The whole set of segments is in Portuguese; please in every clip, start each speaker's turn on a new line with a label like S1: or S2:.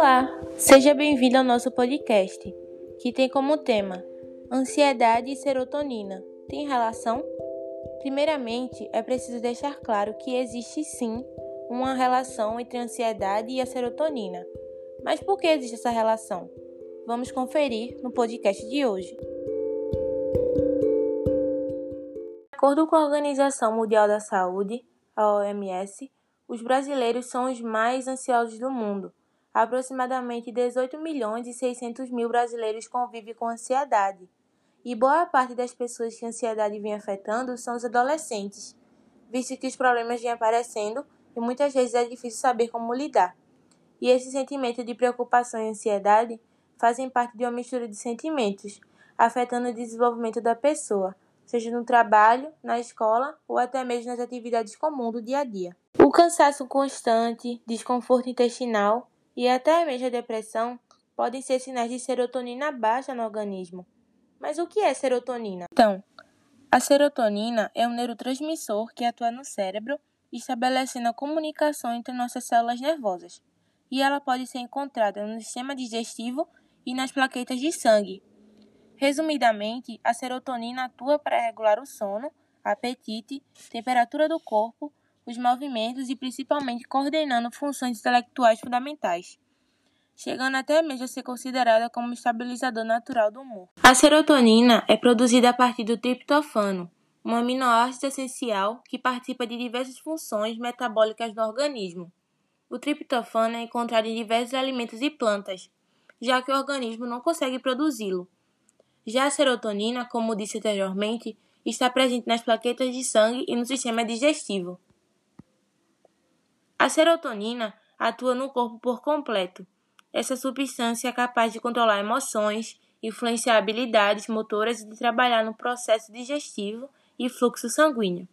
S1: Olá, seja bem-vindo ao nosso podcast, que tem como tema Ansiedade e serotonina. Tem relação? Primeiramente, é preciso deixar claro que existe sim uma relação entre a ansiedade e a serotonina. Mas por que existe essa relação? Vamos conferir no podcast de hoje. De acordo com a Organização Mundial da Saúde, a OMS, os brasileiros são os mais ansiosos do mundo. Aproximadamente 18 milhões e 600 mil brasileiros convivem com ansiedade. E boa parte das pessoas que a ansiedade vem afetando são os adolescentes, visto que os problemas vêm aparecendo e muitas vezes é difícil saber como lidar. E esse sentimento de preocupação e ansiedade fazem parte de uma mistura de sentimentos, afetando o desenvolvimento da pessoa, seja no trabalho, na escola ou até mesmo nas atividades comuns do dia a dia. O cansaço constante, desconforto intestinal e até mesmo a depressão podem ser sinais de serotonina baixa no organismo. Mas o que é serotonina? Então, a serotonina é um neurotransmissor que atua no cérebro, estabelecendo a comunicação entre nossas células nervosas, e ela pode ser encontrada no sistema digestivo e nas plaquetas de sangue. Resumidamente, a serotonina atua para regular o sono, apetite, temperatura do corpo, os movimentos e principalmente coordenando funções intelectuais fundamentais chegando até mesmo a ser considerada como estabilizador natural do humor. A serotonina é produzida a partir do triptofano, um aminoácido essencial que participa de diversas funções metabólicas no organismo. O triptofano é encontrado em diversos alimentos e plantas, já que o organismo não consegue produzi-lo. Já a serotonina, como disse anteriormente, está presente nas plaquetas de sangue e no sistema digestivo. A serotonina atua no corpo por completo, essa substância é capaz de controlar emoções, influenciar habilidades motoras e de trabalhar no processo digestivo e fluxo sanguíneo.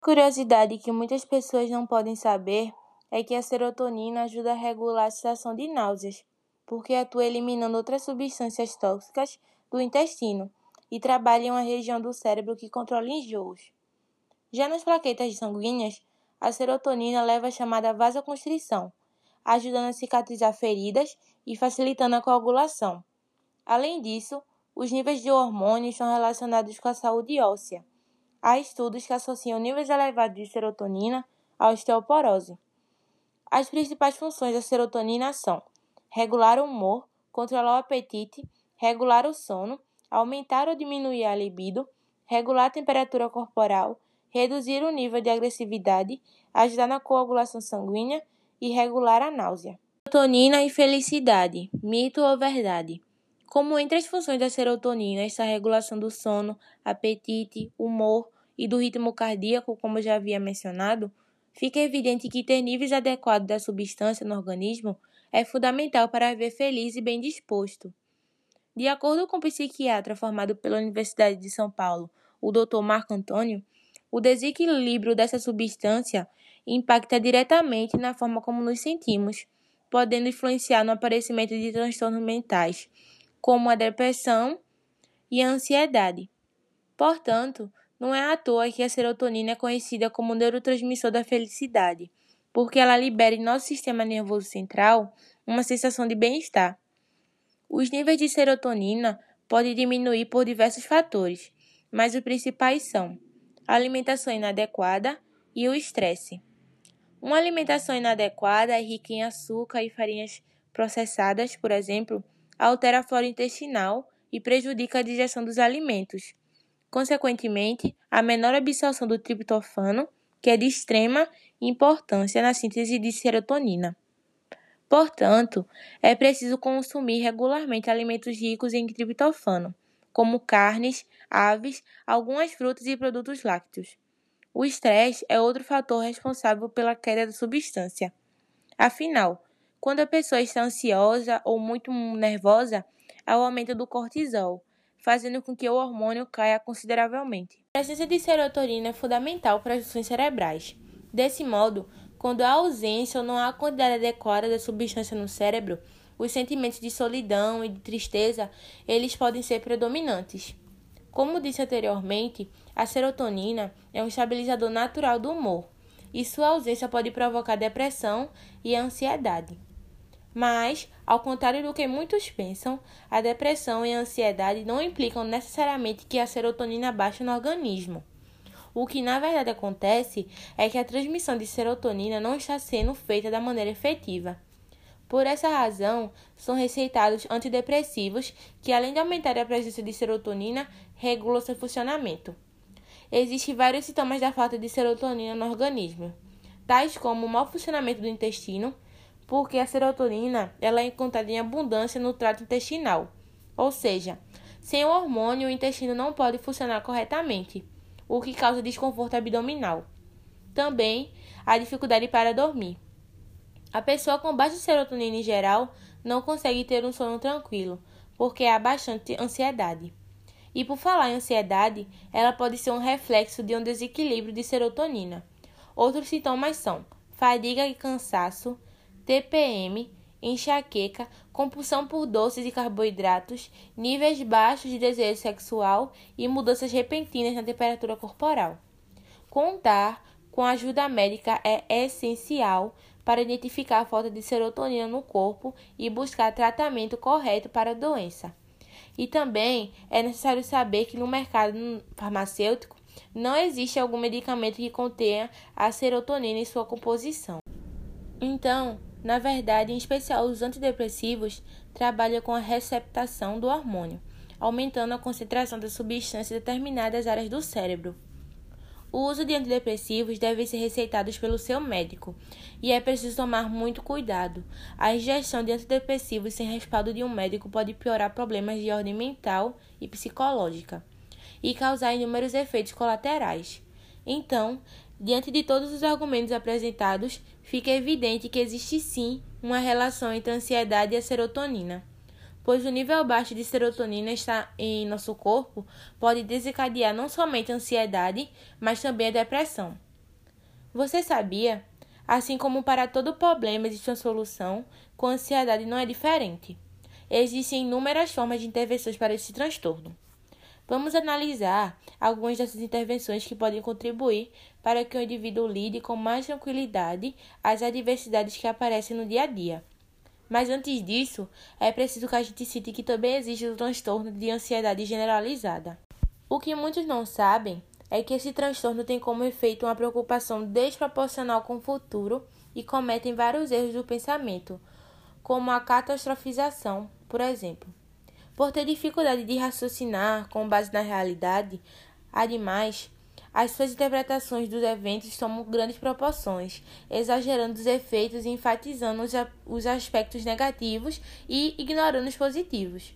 S1: Curiosidade que muitas pessoas não podem saber é que a serotonina ajuda a regular a sensação de náuseas, porque atua eliminando outras substâncias tóxicas do intestino e trabalha em uma região do cérebro que controla enjoos. Já nas plaquetas sanguíneas, a serotonina leva a chamada vasoconstrição, ajudando a cicatrizar feridas e facilitando a coagulação. Além disso, os níveis de hormônios estão relacionados com a saúde óssea. Há estudos que associam níveis elevados de serotonina à osteoporose. As principais funções da serotonina são regular o humor, controlar o apetite, regular o sono, aumentar ou diminuir a libido, regular a temperatura corporal, reduzir o nível de agressividade, ajudar na coagulação sanguínea e regular a náusea. Serotonina e felicidade, mito ou verdade? Como entre as funções da serotonina está a regulação do sono, apetite, humor e do ritmo cardíaco, como já havia mencionado, fica evidente que ter níveis adequados da substância no organismo é fundamental para viver feliz e bem disposto. De acordo com o psiquiatra formado pela Universidade de São Paulo, o Dr. Marco Antônio, o desequilíbrio dessa substância impacta diretamente na forma como nos sentimos, podendo influenciar no aparecimento de transtornos mentais, como a depressão e a ansiedade. Portanto, não é à toa que a serotonina é conhecida como neurotransmissor da felicidade, porque ela libera em nosso sistema nervoso central uma sensação de bem-estar. Os níveis de serotonina podem diminuir por diversos fatores, mas os principais são a alimentação inadequada e o estresse. Uma alimentação inadequada, rica em açúcar e farinhas processadas, por exemplo, altera a flora intestinal e prejudica a digestão dos alimentos. Consequentemente, a menor absorção do triptofano, que é de extrema importância na síntese de serotonina. Portanto, é preciso consumir regularmente alimentos ricos em triptofano, como carnes, aves, algumas frutas e produtos lácteos. O estresse é outro fator responsável pela queda da substância. Afinal, quando a pessoa está ansiosa ou muito nervosa, há o aumento do cortisol, fazendo com que o hormônio caia consideravelmente. A presença de serotonina é fundamental para as funções cerebrais. Desse modo, quando há ausência ou não há quantidade adequada da substância no cérebro, os sentimentos de solidão e de tristeza, eles podem ser predominantes. Como disse anteriormente, a serotonina é um estabilizador natural do humor e sua ausência pode provocar depressão e ansiedade. Mas, ao contrário do que muitos pensam, a depressão e a ansiedade não implicam necessariamente que a serotonina baixe no organismo. O que na verdade acontece é que a transmissão de serotonina não está sendo feita da maneira efetiva. Por essa razão, são receitados antidepressivos que, além de aumentar a presença de serotonina, regulam seu funcionamento. Existem vários sintomas da falta de serotonina no organismo, tais como o mau funcionamento do intestino, porque a serotonina ela é encontrada em abundância no trato intestinal. Ou seja, sem o hormônio, o intestino não pode funcionar corretamente, o que causa desconforto abdominal. Também a dificuldade para dormir. A pessoa com baixa serotonina em geral não consegue ter um sono tranquilo, porque há bastante ansiedade. E por falar em ansiedade, ela pode ser um reflexo de um desequilíbrio de serotonina. Outros sintomas são fadiga e cansaço, TPM, enxaqueca, compulsão por doces e carboidratos, níveis baixos de desejo sexual e mudanças repentinas na temperatura corporal. Contar com ajuda médica é essencial para identificar a falta de serotonina no corpo e buscar tratamento correto para a doença. E também é necessário saber que no mercado farmacêutico não existe algum medicamento que contenha a serotonina em sua composição. Então, na verdade, em especial os antidepressivos trabalham com a receptação do hormônio, aumentando a concentração da substância em determinadas áreas do cérebro. O uso de antidepressivos deve ser receitado pelo seu médico e é preciso tomar muito cuidado. A ingestão de antidepressivos sem respaldo de um médico pode piorar problemas de ordem mental e psicológica e causar inúmeros efeitos colaterais. Então, diante de todos os argumentos apresentados, fica evidente que existe sim uma relação entre a ansiedade e a serotonina, pois o nível baixo de serotonina está em nosso corpo pode desencadear não somente a ansiedade, mas também a depressão. Você sabia? Assim como para todo problema existe uma solução, com a ansiedade não é diferente. Existem inúmeras formas de intervenções para esse transtorno. Vamos analisar algumas dessas intervenções que podem contribuir para que o indivíduo lide com mais tranquilidade as adversidades que aparecem no dia a dia. Mas antes disso, é preciso que a gente cite que também existe o transtorno de ansiedade generalizada. O que muitos não sabem é que esse transtorno tem como efeito uma preocupação desproporcional com o futuro e cometem vários erros do pensamento, como a catastrofização, por exemplo. Por ter dificuldade de raciocinar com base na realidade, ademais, as suas interpretações dos eventos tomam grandes proporções, exagerando os efeitos e enfatizando os aspectos negativos e ignorando os positivos.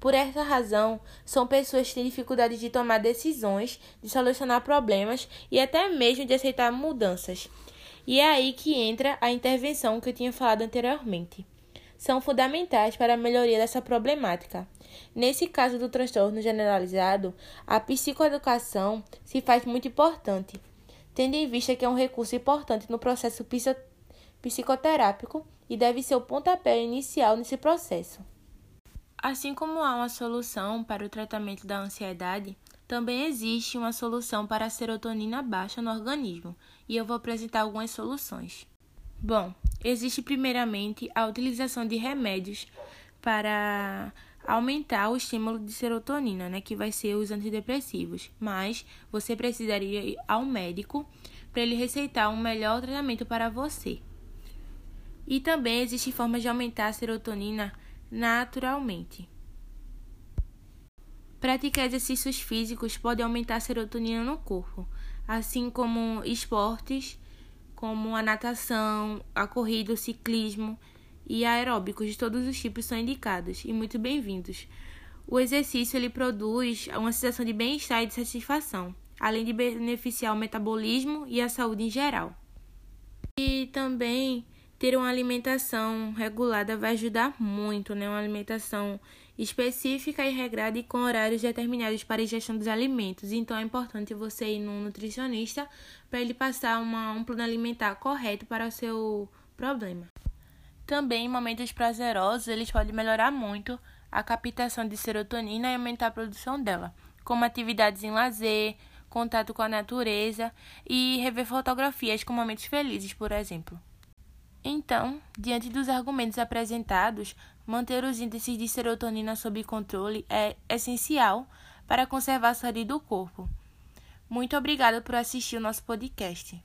S1: Por essa razão, são pessoas que têm dificuldade de tomar decisões, de solucionar problemas e até mesmo de aceitar mudanças. E é aí que entra a intervenção que eu tinha falado anteriormente. São fundamentais para a melhoria dessa problemática. Nesse caso do transtorno generalizado, a psicoeducação se faz muito importante, tendo em vista que é um recurso importante no processo psicoterápico e deve ser o pontapé inicial nesse processo. Assim como há uma solução para o tratamento da ansiedade, também existe uma solução para a serotonina baixa no organismo, e eu vou apresentar algumas soluções. Bom, existe primeiramente a utilização de remédios para aumentar o estímulo de serotonina, né, que vai ser os antidepressivos. Mas você precisaria ir ao médico para ele receitar um melhor tratamento para você. E também existem formas de aumentar a serotonina naturalmente. Praticar exercícios físicos pode aumentar a serotonina no corpo, assim como esportes como a natação, a corrida, o ciclismo e aeróbicos de todos os tipos são indicados e muito bem-vindos. O exercício ele produz uma sensação de bem-estar e de satisfação, além de beneficiar o metabolismo e a saúde em geral. E também ter uma alimentação regulada vai ajudar muito, né? Uma alimentação específica e regrada e com horários determinados para a ingestão dos alimentos. Então é importante você ir num nutricionista para ele passar uma, um plano alimentar correto para o seu problema. Também em momentos prazerosos, eles podem melhorar muito a captação de serotonina e aumentar a produção dela, como atividades em lazer, contato com a natureza e rever fotografias com momentos felizes, por exemplo. Então, diante dos argumentos apresentados, manter os índices de serotonina sob controle é essencial para conservar a saúde do corpo. Muito obrigada por assistir o nosso podcast.